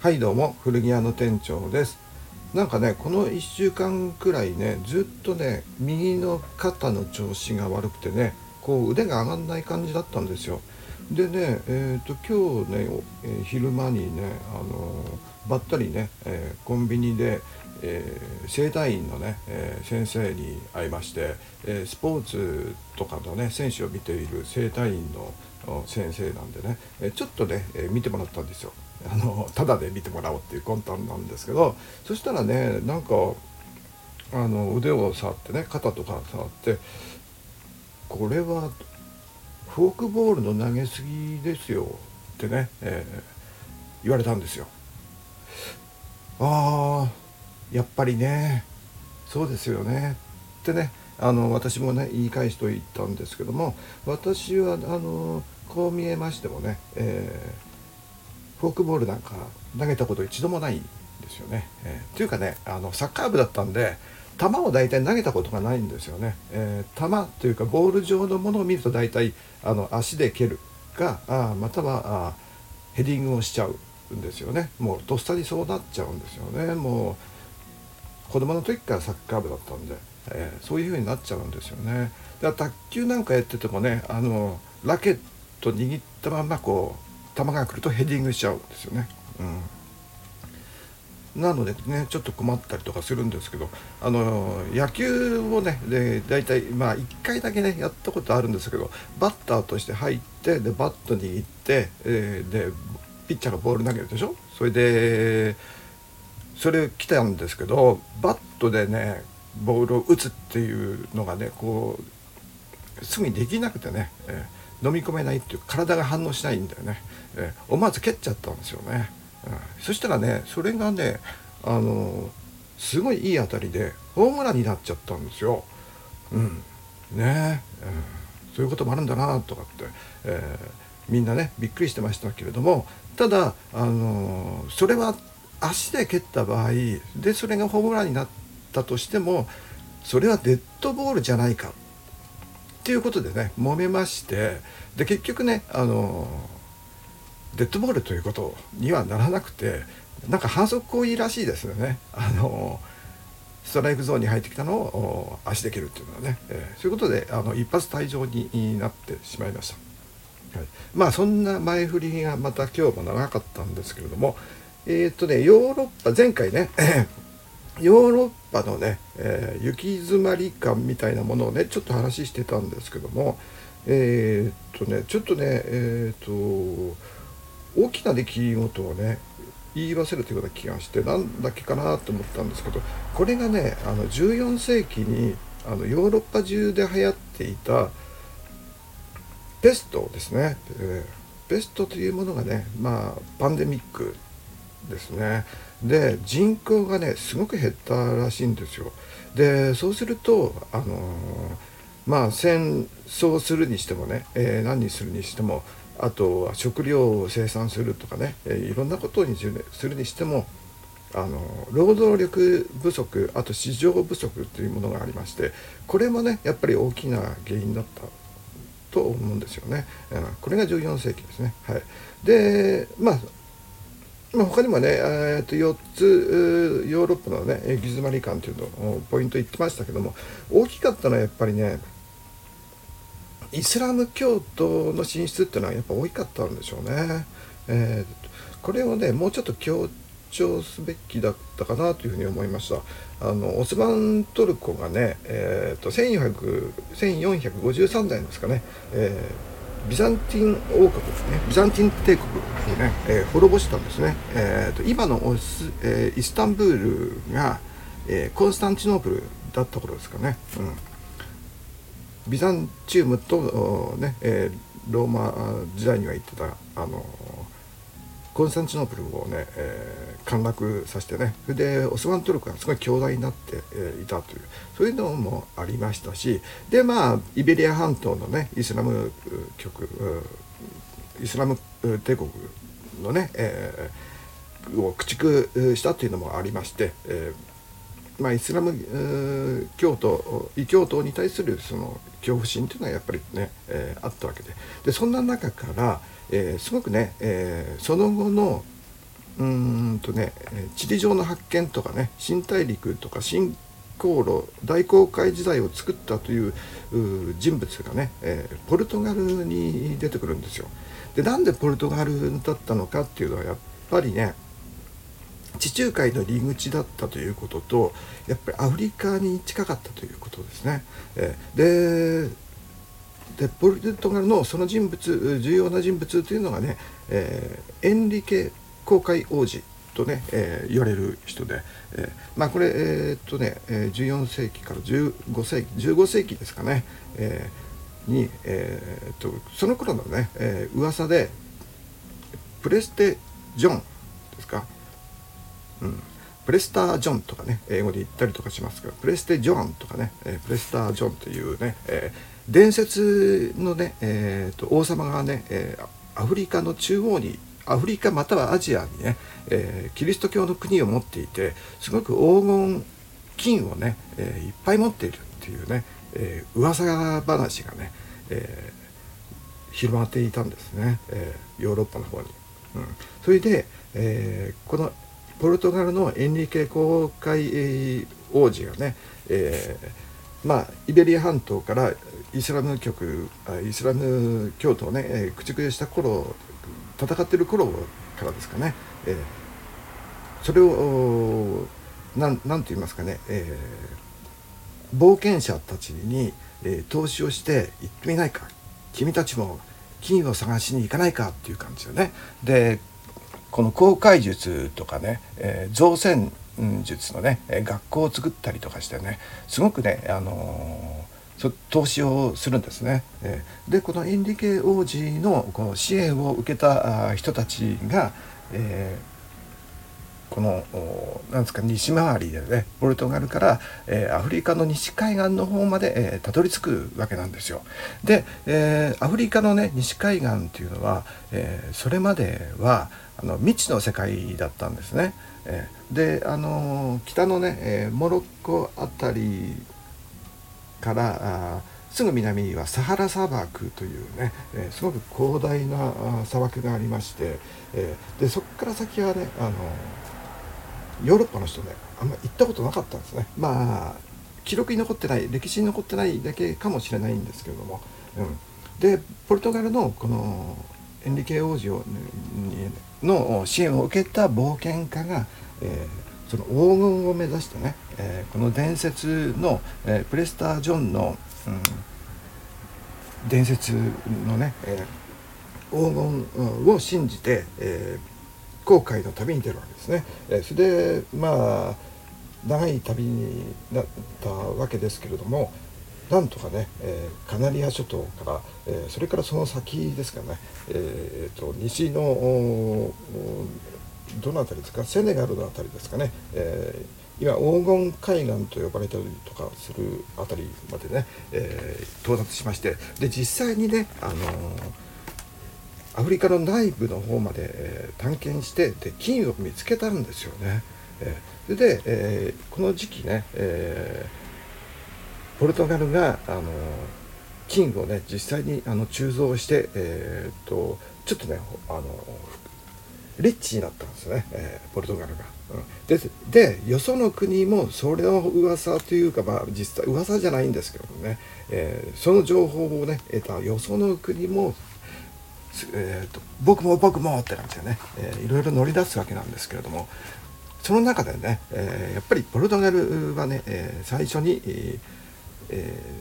はいどうも古着屋の店長です。なんかねこの1週間くらいねずっとね右の肩の調子が悪くてねこう腕が上がんない感じだったんですよ。でねえーと、今日ね、えー、昼間にね、あのー、ばったりね、えー、コンビニで、え整体院のね、え先生に会いまして、えスポーツとかのね選手を見ている整体院の先生なんでね、えちょっとね、え見てもらったんですよ。あのただで見てもらおうっていう魂胆なんですけどそしたらねなんかあの腕を触ってね肩とか触ってこれはフォークボールの投げすぎですよってね、えー、言われたんですよ。ああやっぱりねそうですよねってねあの私もね言い返しと言ったんですけども私はあのこう見えましてもね、えーフォークボールなんか投げたこと一度もないんですよね。えー、というかねあのサッカー部だったんで球を大体投げたことがないんですよね。えー、球というかボール状のものを見ると大体あの足で蹴るかあまたはあヘディングをしちゃうんですよね。もうとっさにそうなっちゃうんですよね。もう子供の時からサッカー部だったんで、えー、そういう風になっちゃうんですよね。だから卓球なんかやっててもねあのラケット握ったまんまこう球が来るとヘディングしちゃうんですよね。うん、なのでねちょっと困ったりとかするんですけどあの野球をねで大体まあ1回だけねやったことあるんですけどバッターとして入ってでバット握って、えー、でピッチャーがボール投げるでしょ？それでそれ来たんですけどバットでねボールを打つっていうのがねこうすぐにできなくてね、えー飲み込めないっていう体が反応しないんだよね、えー、思わず蹴っちゃったんですよね、うん、そしたらねそれがねあの、すごいいい当たりでホームランになっちゃったんですよ、うん。ね、うん、そういうこともあるんだなとかって、えー、みんなねびっくりしてましたけれどもただあのそれは足で蹴った場合でそれがホームランになったとしてもそれはデッドボールじゃないか。っていうことでね揉めましてで結局ねあのデッドボールということにはならなくてなんか反則行為らしいですよね。あのストライクゾーンに入ってきたのを足で蹴るっていうのはね、えー、そういうことであの一発退場になってしまいました。はい、まあそんな前振りがまた今日も長かったんですけれどもえー、っとねヨーロッパ前回ねヨーロッパのね、えー、行き詰まり感みたいなものをねちょっと話してたんですけどもえー、っとねちょっとねえー、っと大きな出来事をね言い忘れてるような気がしてなんだっけかなと思ったんですけどこれがねあの14世紀にあのヨーロッパ中で流行っていたペストですね、えー、ペストというものがねまあパンデミックですね。で人口がねすごく減ったらしいんですよでそうするとあのー、まあ戦争するにしてもね、えー、何にするにしてもあとは食料を生産するとかね、えー、いろんなことにするにしてもあの労働力不足あと市場不足というものがありましてこれもねやっぱり大きな原因だったと思うんですよね。うんこれが14世紀ですね。はい、でまあまあ、他にもね、えー、と4つヨーロッパのね行き詰まり感というのをポイント言ってましたけども大きかったのはやっぱりねイスラム教徒の進出っていうのはやっぱ多かったんでしょうね。えー、これをねもうちょっと強調すべきだったかなというふうに思いました。あのオスマントルコがね、えーと、と1453年ですかね、えービザンティン王国ですね。ビザンティン帝国をね、えー、滅ぼしたんですね、えーと、今のオス、えー、イスタンブールが、えー、コンスタンチノープルだった頃ですかね、うん、ビザンチウムとね、えー、ローマ時代には言ってたあのコンスタンチノープルをね、えー、陥落させてねそれでオスマントルクがすごい強大になって、いたというそういうのもありましたしでまあイベリア半島のねイスラム局イスラム帝国のね、えー、を駆逐したというのもありまして、えーまあ、イスラム教徒異教徒に対するその恐怖心というのはやっぱりね、えー、あったわけででそんな中から、えー、すごくね、えー、その後のうんとね地理上の発見とかね新大陸とか新航路大航海時代を作ったという人物がね、えー、ポルトガルに出てくるんですよ。でなんでポルトガルだったのかっていうのはやっぱりね地中海の入り口だったということとやっぱりアフリカに近かったということですね。えー、ででポルトガルのその人物重要な人物というのがね、えー、エンリケ公開王子とね、えー、言われる人で、えー、まあこれえー、っとね、14世紀から15世紀15世紀ですかね、えー、に、えー、っとその頃のね、えー、噂でプレステ・ジョンですか、うん、プレスター・ジョンとかね英語で言ったりとかしますけどプレステ・ジョンとかね、え、プレスター・ジョンというね、えー、伝説のね、えーと、王様がね、えー、アフリカの中央にアフリカまたはアジアにね、えー、キリスト教の国を持っていてすごく黄金金をね、え、いっぱい持っているっていうね、えー、噂話がね、え、広まっていたんですね、え、ヨーロッパの方に。うん、それで、え、このポルトガルのエンリケ公会王子がね、えー、まあイベリア半島からイスラム局イスラム教徒をね、えー、駆逐した頃戦っている頃からですかね、えー、それを何何て言いますかね、えー、冒険者たちに、えー、投資をして行ってみないか君たちも金を探しに行かないかっていう感じよね。でこの航海術とかね、えー、造船術のね学校を作ったりとかしてねすごくね、あのー、投資をするんですね。でこのインディケ王子のこの支援を受けた人たちが、えー、このなんですか西回りでねポルトガルから、えー、アフリカの西海岸の方まで、えー、たどり着くわけなんですよ。で、えー、アフリカのね西海岸っていうのは、えー、それまではあの未知の世界だったんですね。えー、であの北のね、えー、モロッコあたりからあすぐ南にはサハラ砂漠というね、えー、すごく広大な砂漠がありまして、えー、でそこから先はねあのヨーロッパの人ねあんま行ったことなかったんですね。まあ記録に残ってない歴史に残ってないだけかもしれないんですけれども、うん、でポルトガルのこのエンリケ王子をの支援を受けた冒険家が、えー、その黄金を目指してね、えー、この伝説の、えー、プレスター・ジョンの、うん、伝説のね、え黄金を信じて、えー、航海の旅に出るわけですね。えそれでまあ長い旅になったわけですけれどもなんとかね、えー、カナリア諸島から、えー、それからその先ですかね、えーと、西のどの辺りですかセネガルの辺りですかね、えー、今黄金海岸と呼ばれたりとかする辺りまでね、えー、到達しましてで実際にね、あのーアフリカの内部の方まで、えー、探検してで金を見つけたんですよね。えー、で、えー、この時期ね、えポルトガルがあの金をね実際にあの鋳造して、えーと、ちょっとねあのリッチになったんですね、えポルトガルが。うん、ででよその国もそれの噂というかまあ実際噂じゃないんですけどもね、えその情報をね得たよその国もえーと、僕も僕もって感じでね、えー、いろいろ乗り出すわけなんですけれどもその中でね、えー、やっぱりポルトガルはね、えー、最初に、え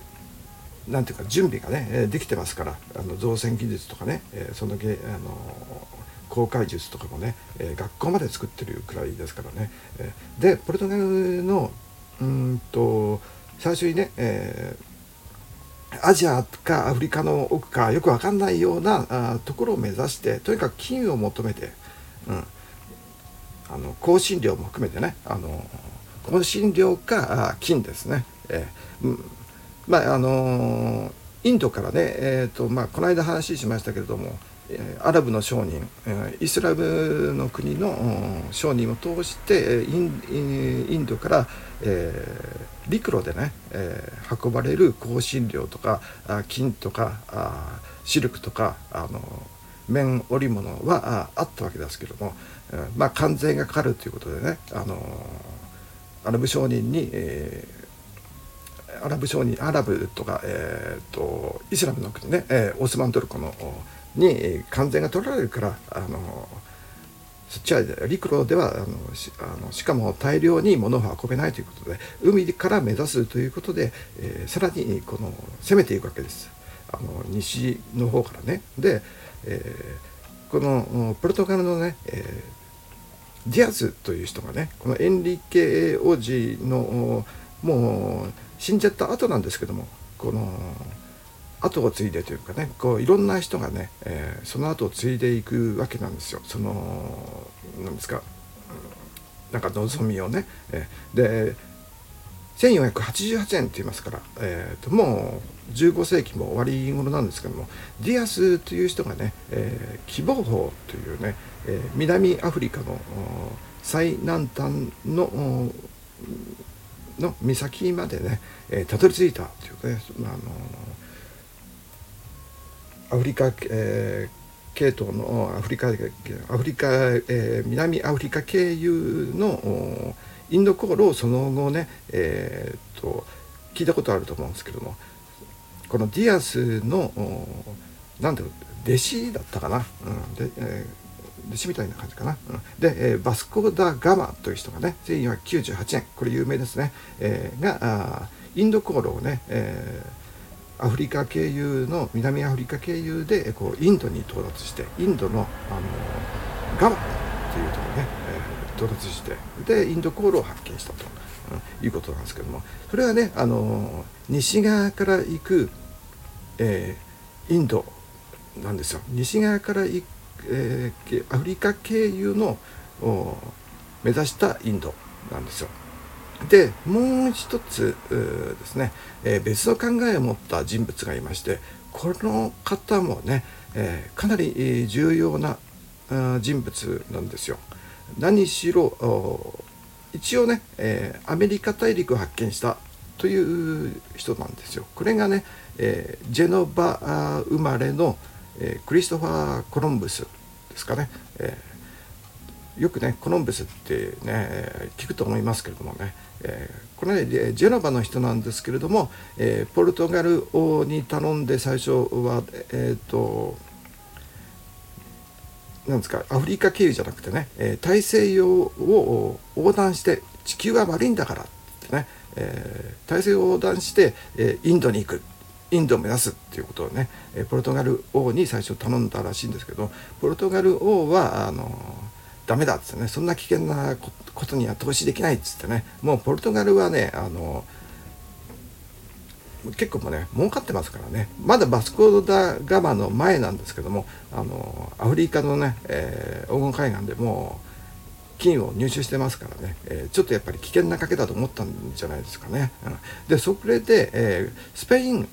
ー、なんていうか準備がねできてますからあの造船技術とかね、えー、そのあの航海術とかもね、えー、学校まで作ってるくらいですからね、えー、でポルトガルのうんと最初にね、えーアジアかアフリカの奥かよく分かんないようなところを目指してとにかく金を求めて、うん、あの香辛料も含めてねあの香辛料か金ですね、えー、うん、まああのインドからね、えーとまあ、この間話しましたけれどもアラブの商人イスラムの国の商人を通してインドから、えー、陸路でね、えー、運ばれる香辛料とか金とかシルクとかあの綿織物はあったわけですけども、まあ関税がかかるということでねあのアラブ商人に、えー、アラブ商人アラブとか、えーと、イスラムの国ね、えー、オスマントルコのに関税が取られるからあのそっちは陸路ではあのしあのしかも大量に物を運べないということで海から目指すということで、えー、さらにこの攻めていくわけです。あの西の方からね。で、えー、このポルトガルのね、えー、ディアスという人がねこのエンリケ王子のもう死んじゃった後なんですけどもこの後を継いでというかねこういろんな人がね、えー、その後を継いでいくわけなんですよ。その何ですかなんか望みをね、えー、で1488年って言いますから、えーと、もう15世紀も終わり頃なんですけどもディアスという人がね、えー、希望法というね、えー、南アフリカの最南端のの岬までね、えー、たどり着いたというかね、まあ、あのアフリカ、えー、系統のアフリカアフリカ、えー、南アフリカ経由のインド航路をその後ね、えー、と聞いたことあると思うんですけどもこのディアスのなんだろう弟子だったかな、うん。でえー、弟子みたいな感じかな、うん、で、えー、バスコ・ダ・ガマという人がね1498年これ有名ですね、えー、があインド航路をね、えーアフリカ経由の南アフリカ経由でこうインドに到達してインドのあのガマっていうところね、えー、到達してでインド航路を発見したと、うん、いうことなんですけどもそれはねあの西側から行く、えー、インドなんですよ西側から行く、えー、アフリカ経由の目指したインドなんですよ。でもう一つですね、えー、別の考えを持った人物がいましてこの方もね、えー、かなり重要な人物なんですよ。何しろ一応ね、えー、アメリカ大陸を発見したという人なんですよ。これがね、えー、ジェノバ生まれの、えー、クリストファー・コロンブスですかね、えー、よくねコロンブスってね聞くと思いますけれどもね、えー、これねジェノバの人なんですけれども、えー、ポルトガル王に頼んで最初はえっ、ー、となんですかアフリカ経由じゃなくてね、え、大西洋を横断して地球は悪いんだからってね、え、大西洋を横断して、え、インドに行くインドを目指すっていうことをねポルトガル王に最初頼んだらしいんですけどポルトガル王はあのダメだっつってねそんな危険なことには投資できないっつってねもうポルトガルはねあの結構もね儲かってますからね。まだバスコ・ダ・ガマの前なんですけどもあのアフリカのね、えー、黄金海岸でもう金を入手してますからね、えー、ちょっとやっぱり危険な賭けだと思ったんじゃないですかね。うん、でそれで、えー、スペイン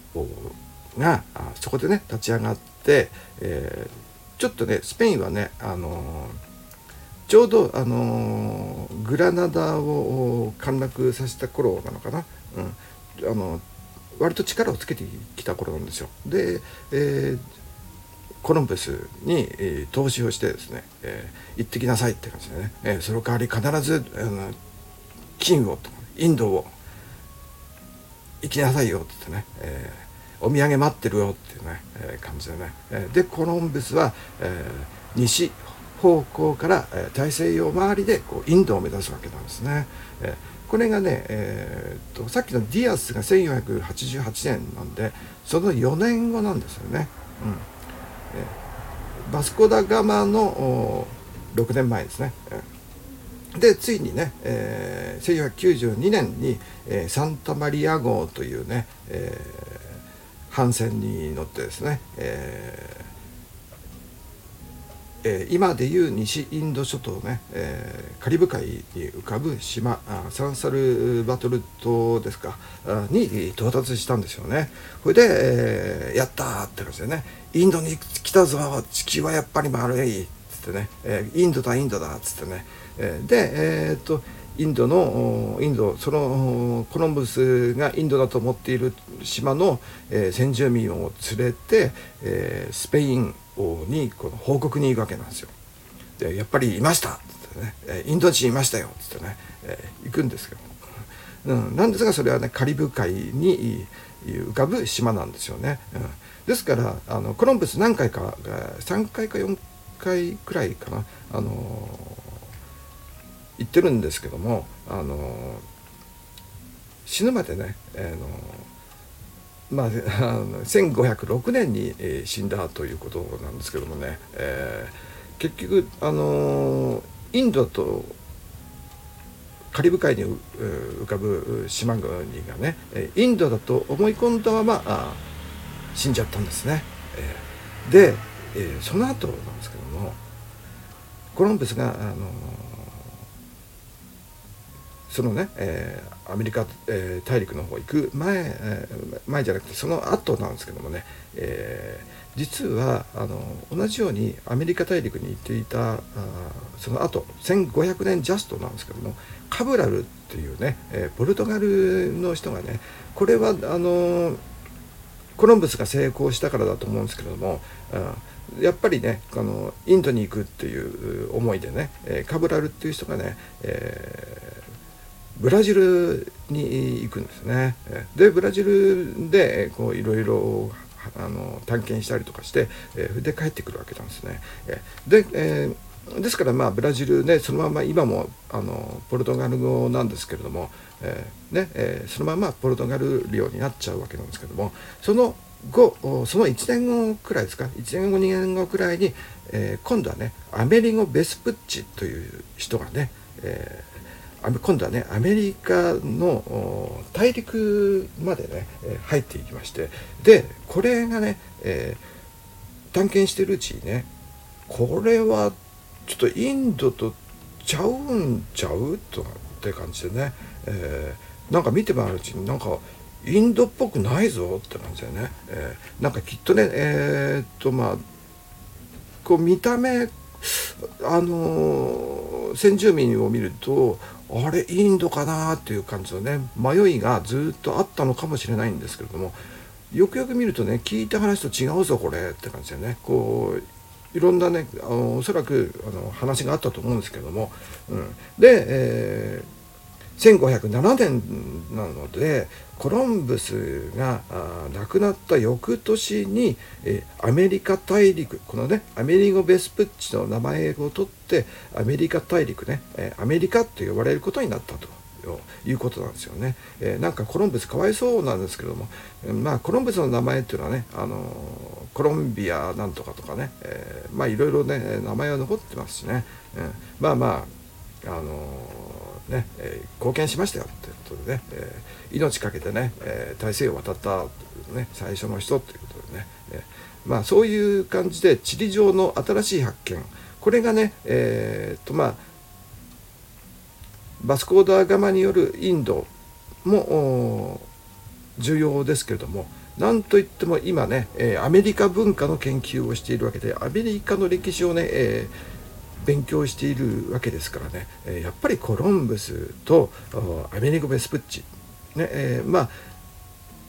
がそこでね立ち上がって、え、ちょっとねスペインはねあのちょうど、あの、グラナダを陥落させた頃なのかな、うん、あの割と力をつけてきた頃なんですよ。で、えー、コロンブスに、えー、投資をしてですね、えー、行ってきなさいって感じでね、えー、その代わり必ずあの金をインドを行きなさいよって言ってね、えー、お土産待ってるよっていうね、えー、感じでね、えー、でコロンブスは、えー、西方向から、え大西洋周りでこうインドを目指すわけなんですね。えこれがね、えー、っとさっきのディアスが1488年なんでその4年後なんですよね。うんえー、バスコ・ダ・ガマの6年前ですね。でついにね、えー、1492年に、えー、サンタマリア号というね、えー、帆船に乗ってですね、ええー、今でいう西インド諸島ね、えー、カリブ海に浮かぶ島あサンサルバトル島ですかに到達したんですよね。それで、えー、やったーって感じでねインドに来たぞ地球はやっぱり丸いっつってね、えー、インドだインドだっつってね、えー、でえー、っとインドのインドそのコロンブスがインドだと思っている島の、えー、先住民を連れて、えー、スペイン王にこの報告に行くわけなんですよ。でやっぱりいました。っつってね、えインド人いましたよ。っつってね、え、行くんですけど、うん、なんですがそれはねカリブ海に浮かぶ島なんですよね。うん、ですからあのコロンブス何回か3回か4回くらいかな。あの言ってるんですけどもあの死ぬまでね、えー、のまあ、1506年に、えー、死んだということなんですけどもね、えー、結局あのインドとカリブ海に浮かぶ島国がねインドだと思い込んだままあ死んじゃったんですね。で、えー、その後なんですけどもコロンブスがあのそのね、えー、アメリカ、えー、大陸の方行く前、えー、前じゃなくてその後なんですけどもね、えー、実はあの同じようにアメリカ大陸に行っていたあその後1500年ジャストなんですけどもカブラルっていうね、えー、ポルトガルの人がねこれはあのコロンブスが成功したからだと思うんですけれども、うん、やっぱりねあのインドに行くっていう思いでね、え、カブラルっていう人がね、えーブラジルに行くんですね。でブラジルでこういろいろあの探検したりとかして、えー、で帰ってくるわけなんですね。えで、えー、ですからまあブラジルねそのまま今もあのポルトガル語なんですけれども、えー、ねえー、そのままポルトガル領になっちゃうわけなんですけどもその後その1年後くらいですか？1年後2年後くらいに、え、今度はねアメリゴ・ベスプッチという人がね、えー今度はねアメリカの大陸までね入っていきましてでこれがね、えー、探検してるうちにねこれはちょっとインドとちゃうんちゃう？とかって感じでね、えー、なんか見て回るうちになんかインドっぽくないぞって感じでね、えー、なんかきっとねえー、っとまあこう見た目あの先住民を見るとあれインドかなっていう感じのね迷いがずっとあったのかもしれないんですけれどもよくよく見るとね聞いた話と違うぞこれって感じでね。こういろんなねあのおそらくあの話があったと思うんですけども、うん、で、えー1507年なのでコロンブスが亡くなった翌年に、えアメリカ大陸このねアメリゴ・ベスプッチの名前を取ってアメリカ大陸ね、えアメリカと呼ばれることになったと。いうことなんですよね、えー、なんかコロンブスかわいそうなんですけども、まあコロンブスの名前っていうのはね、あのコロンビアなんとかとかね、え、まあいろいろね名前は残ってますしね、うん、まあまああのね、えー、貢献しましたよということでね、えー、命かけてね、えー、大西洋を渡った、ね、最初の人ということでね、え、まあそういう感じで地理上の新しい発見これがねえー、とまあバスコーダーガマによるインドも重要ですけれどもなんといっても今ね、え、アメリカ文化の研究をしているわけでアメリカの歴史をね、えー勉強しているわけですからね、えやっぱりコロンブスとアメリゴ・ベスプッチ、ねえー、まあ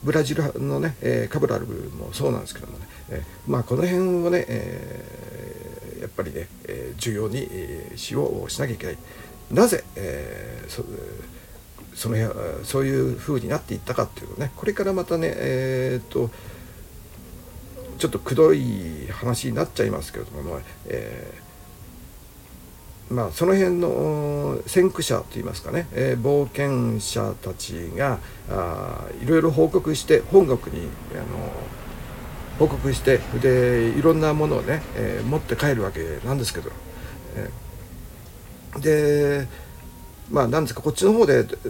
ブラジルのね、え、カブラルもそうなんですけどもね、え、まあこの辺をね、えー、やっぱりね、えー、重要に、使用しなきゃいけない。なぜ、えー、そそのそういう風になっていったかっていうのね。これからまたねえー、とちょっとくどい話になっちゃいますけれども、えーまあ、その辺の先駆者といいますかね、えー、冒険者たちがあいろいろ報告して本国にあの報告してでいろんなものをね、えー、持って帰るわけなんですけど、えー、でまあなんですかこっちの方で、え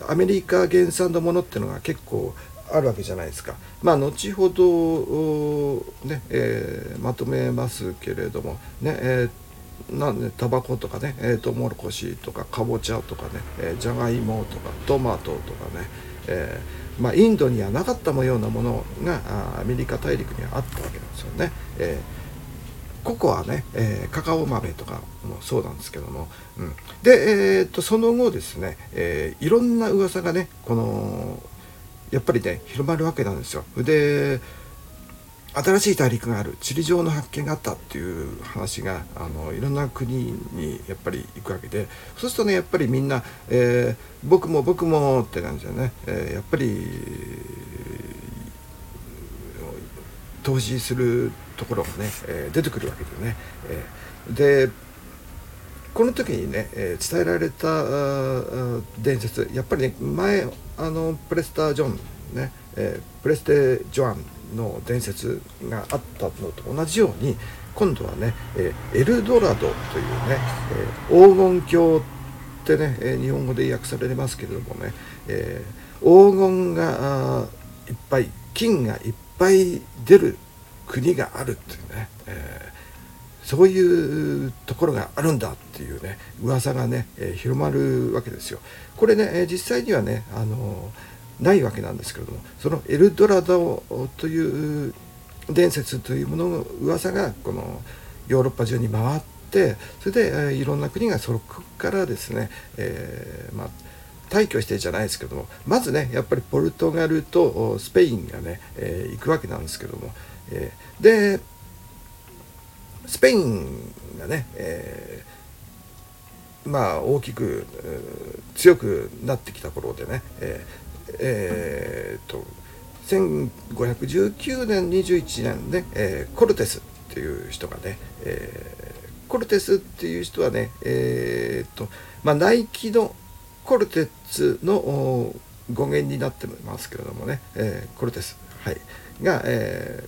ー、アメリカ原産のものっていうのが結構あるわけじゃないですか。まあ後ほどね、えー、まとめますけれどもね、えーなんでタバコとかね、えー、トウモロコシとかかぼちゃとかね、え、じゃがいもとかトマトとかね、えー、まあ、インドにはなかったようなものがアメリカ大陸にはあったわけなんですよね。えココアね、え、カカオ豆とかもそうなんですけども、うん、で、えー、っとその後ですね、え、いろんな噂がねこのやっぱりね広まるわけなんですよ。で新しい大陸がある。地理上の発見があったっていう話があのいろんな国にやっぱり行くわけで。そうするとねやっぱりみんな、えー、僕も僕もって感じでね、えー、やっぱり投資するところがね、えー、出てくるわけでね、えー、でこの時にね、えー、伝えられた伝説。やっぱりね前あのプレスター・ジョンね、えー、プレステ・ジョアンの伝説があったのと同じように今度はね、え、エルドラドというね、え、黄金鏡ってね、え、日本語で訳されますけれどもね、え、黄金がいっぱい金がいっぱい出る国があるっていうね、え、そういうところがあるんだっていうね噂がね、え、広まるわけですよ。これね、え、実際にはね、あのないわけなんですけれどもそのエルドラドという伝説というものの噂がこのヨーロッパ中に回ってそれで、え、いろんな国がそこからですね、えー、まあ退去してじゃないですけどもまずねやっぱりポルトガルとスペインがね、えー、行くわけなんですけども、えー、でスペインがね、えー、まあ大きく、強くなってきた頃でね、ええー、と1519年21年ね、えー、コルテスっていう人がね、えー、コルテスっていう人はねえー、とまあナイキのコルテツの語源になってますけれどもね、えー、コルテス、はい、が、え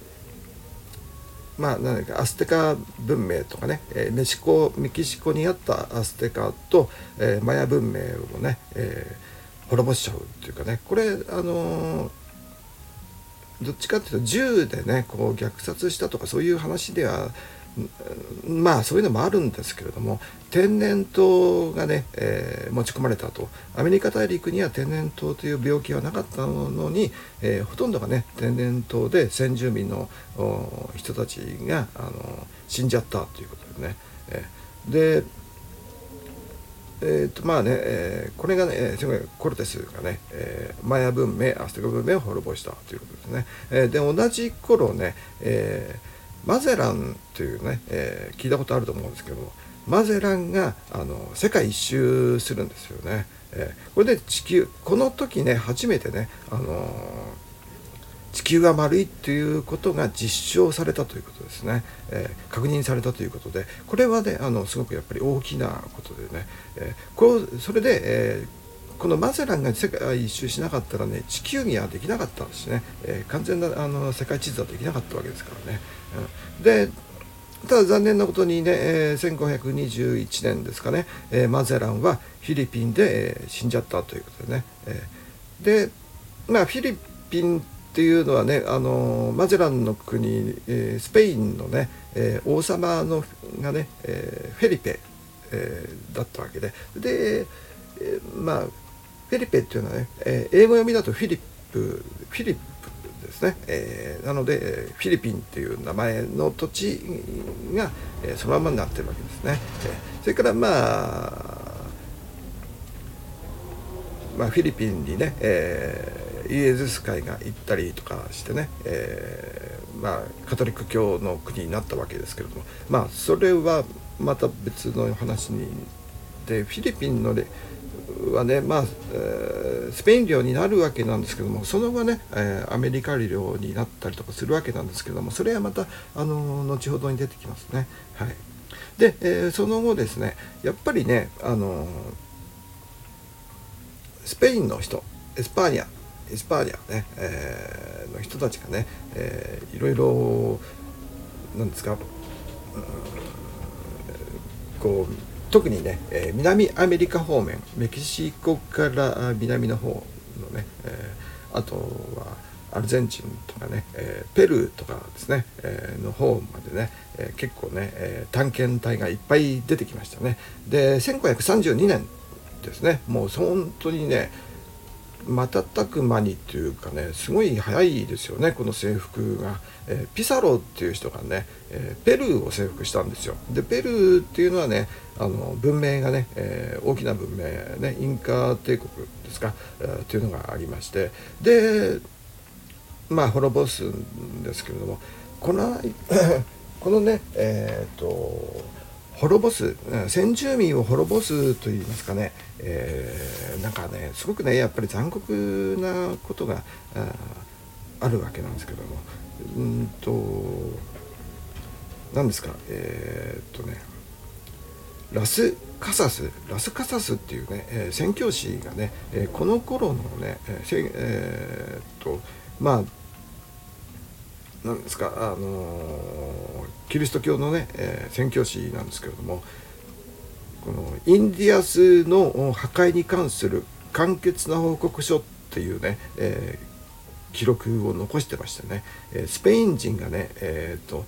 ー、まあ何かアステカ文明とかね、えー、メシコメキシコにあったアステカと、えー、マヤ文明をね、えー、滅ぼしちゃうっていうかね。これあの、どっちかっていうと銃でねこう虐殺したとかそういう話ではまあそういうのもあるんですけれども天然痘がね、えー、持ち込まれたと。アメリカ大陸には天然痘という病気はなかったのに、えー、ほとんどがね天然痘で先住民の人たちがあの死んじゃったということでね、えー、でえーとまあねえー、これがね、えー、コルテスがね、えー、マヤ文明アステカ文明を滅ぼしたということですね。えー、で同じ頃ね、えーマゼランというね、えー、聞いたことあると思うんですけどもマゼランがあの世界一周するんですよね。えー、これで地球この時ね初めてね、あのー、地球が丸いっていうことが実証されたということですね、えー、確認されたということでこれはねあのすごくやっぱり大きなことでね、えー、こうそれで、えーこのマゼランが世界一周しなかったらね地球儀はできなかったんですね、えー、完全なあの世界地図はできなかったわけですからね、うん、でただ残念なことにね、えー、1521年ですかね、えー、マゼランはフィリピンで、えー、死んじゃったということでね、えー、でまあフィリピンっていうのはね、あのマゼランの国、えー、スペインのね、えー、王様のがね、えー、フェリペ、えー、だったわけで。で、えー、まあフェリペっていうのはね、えー、英語読みだとフィリップフィリップですね、えー、なのでフィリピンっていう名前の土地が、えー、そのままになってるわけですね、えー、それからまあまあ、フィリピンにね、えー、イエズス会が行ったりとかしてね、えー、まあ、カトリック教の国になったわけですけれどもまあそれはまた別の話にでフィリピンのはね、まあえー、スペイン領になるわけなんですけどもその後ね、えー、アメリカ領になったりとかするわけなんですけどもそれはまた、あの後ほどに出てきますね。はい、で、えー、その後ですねやっぱりね、あのスペインの人エスパーニャエスパーニャね、えー、の人たちがね、えー、いろいろなんですか、うん、こう特にね、えー、南アメリカ方面メキシコから南の方のね、えー、あとはアルゼンチンとかね、えー、ペルーとかですね、えー、の方までね、えー、結構ね、え探検隊がいっぱい出てきましたね。で1532年ですね。もう本当にね瞬く間にっていうかねすごい早いですよねこの征服が、えー、ピサロっていう人がね、えー、ペルーを征服したんですよ。でペルーっていうのはねあの文明がね、えー、大きな文明ねインカ帝国ですか、えー、っていうのがありまして。でまあ滅ぼすんですけれどもこの このねえっ、と滅ぼす先住民を滅ぼすといいますかね、えー、なんかねすごくねやっぱり残酷なことがあるわけなんですけどもうんと何ですかえー、っとねラスカサスラスカサスっていうね、えー、宣教師がね、えー、この頃のね、えーえー、っとまあなんですか、あのー、キリスト教のね、えー、宣教師なんですけれどもこのインディアスの破壊に関する簡潔な報告書っていうね、えー、記録を残してましたね、えスペイン人がね、えーと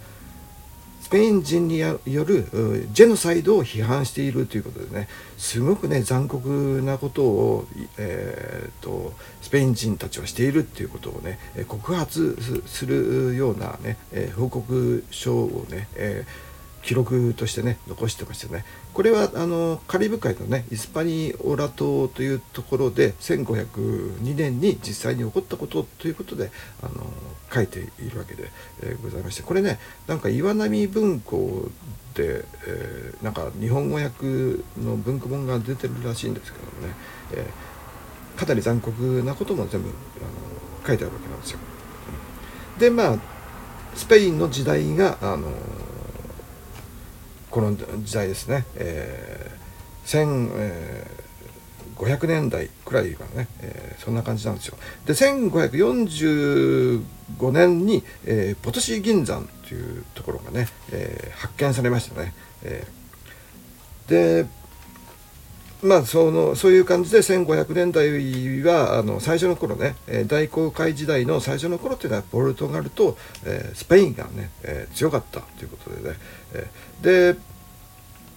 スペイン人によるジェノサイドを批判しているということでねすごくね残酷なことを、えーと、スペイン人たちはしているっていうことをね告発するようなね、報告書をね、えー記録としてね残してましたね。これはあのカリブ海のねイスパニオラ島というところで1502年に実際に起こったことということであの書いているわけで、えー、ございまして。これねなんか岩波文庫で、えー、なんか日本語訳の文庫本が出てるらしいんですけどもね、えー、かなり残酷なことも全部あの書いてあるわけなんですよ。でまあスペインの時代があのこの時代ですね、えー、1500年代くらいからね、えー、そんな感じなんですよ。で1545年に、えー、ポトシ銀山というところがね、えー、発見されましたね。えー、でまあそのそういう感じで1500年代はあの最初の頃ね大航海時代の最初の頃っていうのはポルトガルと、えー、スペインがね、えー、強かったということでね、えー、で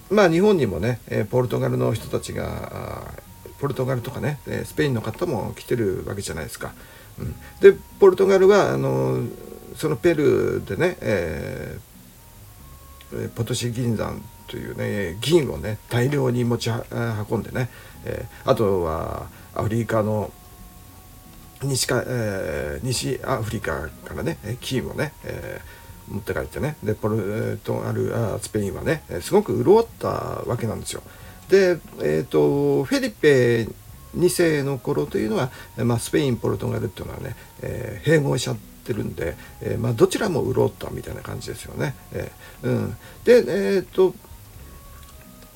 まあ日本にもね、えポルトガルの人たちがポルトガルとかねえスペインの方も来てるわけじゃないですか。うん、でポルトガルはあのそのペルーでね、えー、ポトシ銀山というね銀をね大量に持ち運んでね、えー、あとはアフリカの西か、えー、西アフリカからね金をね、えー持って帰ってねでポルトガルあスペインはねすごく潤ったわけなんですよ。で、えーと、フェリペ2世の頃というのは、まあ、スペインポルトガルっていうのはね、えー、併合しちゃってるんで、えーまあ、どちらも潤ったみたいな感じですよね。えーうん、で、えーと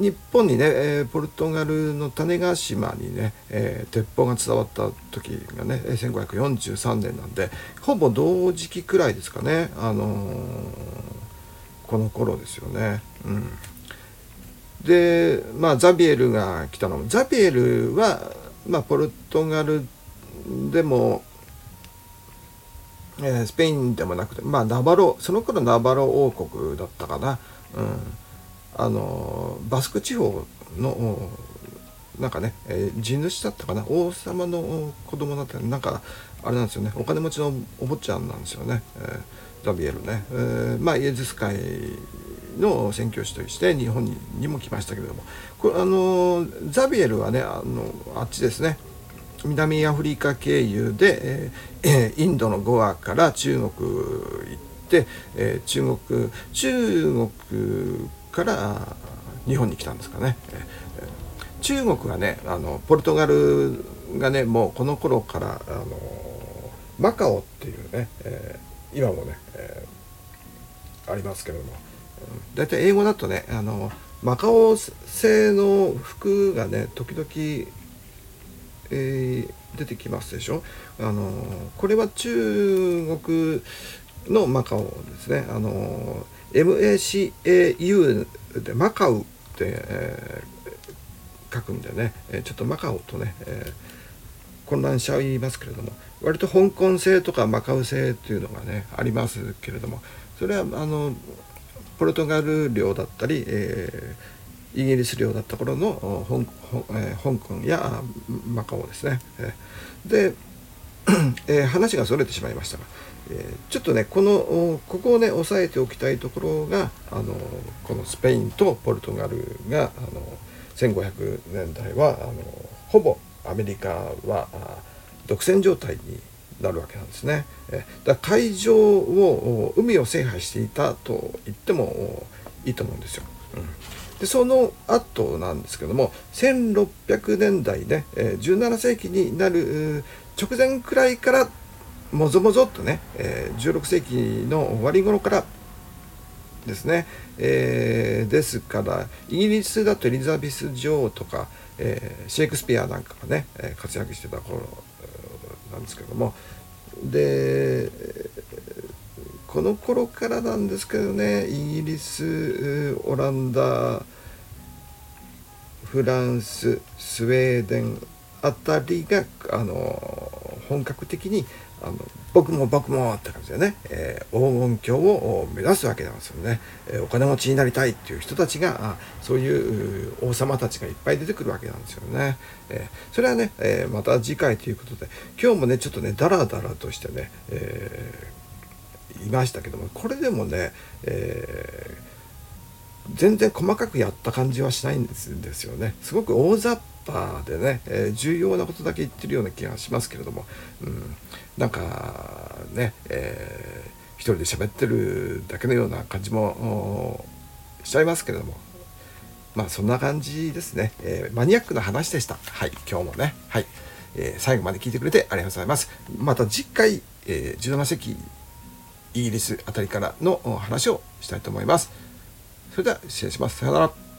日本にね、えー、ポルトガルの種子島にね、えー、鉄砲が伝わった時がね1543年なんでほぼ同時期くらいですかね、あのー、この頃ですよね。うん、でまあザビエルが来たのもザビエルは、まあ、ポルトガルでもえー、スペインでもなくてまあナバロその頃ナバロ王国だったかな、うん、あのバスク地方のなんかね、えー、地主だったかな？王様の子供だったなんかあれなんですよね。お金持ちのお坊ちゃんなんですよね、えー、ザビエルね、えー、まあイエズス会の宣教師として日本ににも来ましたけれども。これあのザビエルはねあのあっちですね。南アフリカ経由で、えー、インドのゴアから中国行って、えー、中国中国から日本に来たんですかね。中国がねあのポルトガルがねもうこの頃からあのマカオっていうね、えー、今もね、えー、ありますけれども。大体英語だとねあのマカオ製の服がね時々、えー、出てきますでしょ。あのこれは中国のマカオですね。あの MACAU でマカウって、えー、書くんでね。えちょっとマカオとね、えー、混乱しちゃいますけれども。割と香港製とかマカウ製っていうのがねありますけれども。それはあのポルトガル領だったり、えーイギリス領だった頃の香,、えー、香港やマカオですね。えー、で、えー、話がそれてしまいましたが、えー、ちょっとねこのここをね押さえておきたいところがあのこのスペインとポルトガルがあの1500年代はあのほぼアメリカは独占状態になるわけなんですね。えだ海上を海を制覇していたと言ってもいいと思うんですよ。うんでその後なんですけども1600年代ね、え17世紀になる直前くらいからもぞもぞっとね、え16世紀の終わり頃からですね、えー、ですからイギリスだとエリザベス女王とか、えー、シェイクスピアなんかがね、活躍してた頃なんですけどもでこの頃からなんですけどねイギリスオランダフランススウェーデンあたりがあの本格的にあの僕も僕もって感じでね、えー、黄金鏡を目指すわけなんですよね、えー、お金持ちになりたいっていう人たちがあそういう王様たちがいっぱい出てくるわけなんですよね、えー、それはね、えまた次回ということで今日もねちょっとねダラダラとしてね、えいましたけどもこれでもね、え全然細かくやった感じはしないんですですよね。すごく大雑把でね、えー、重要なことだけ言ってるような気がしますけれども、うん、なんかね、えー、一人で喋ってるだけのような感じもしちゃいますけれどもまあそんな感じですね、えー、マニアックな話でした。はい今日もね。はい、えー、最後まで聞いてくれてありがとうございます。また次回、えー、17世紀イギリスあたりからの話をしたいと思います。それでは失礼します。さようなら。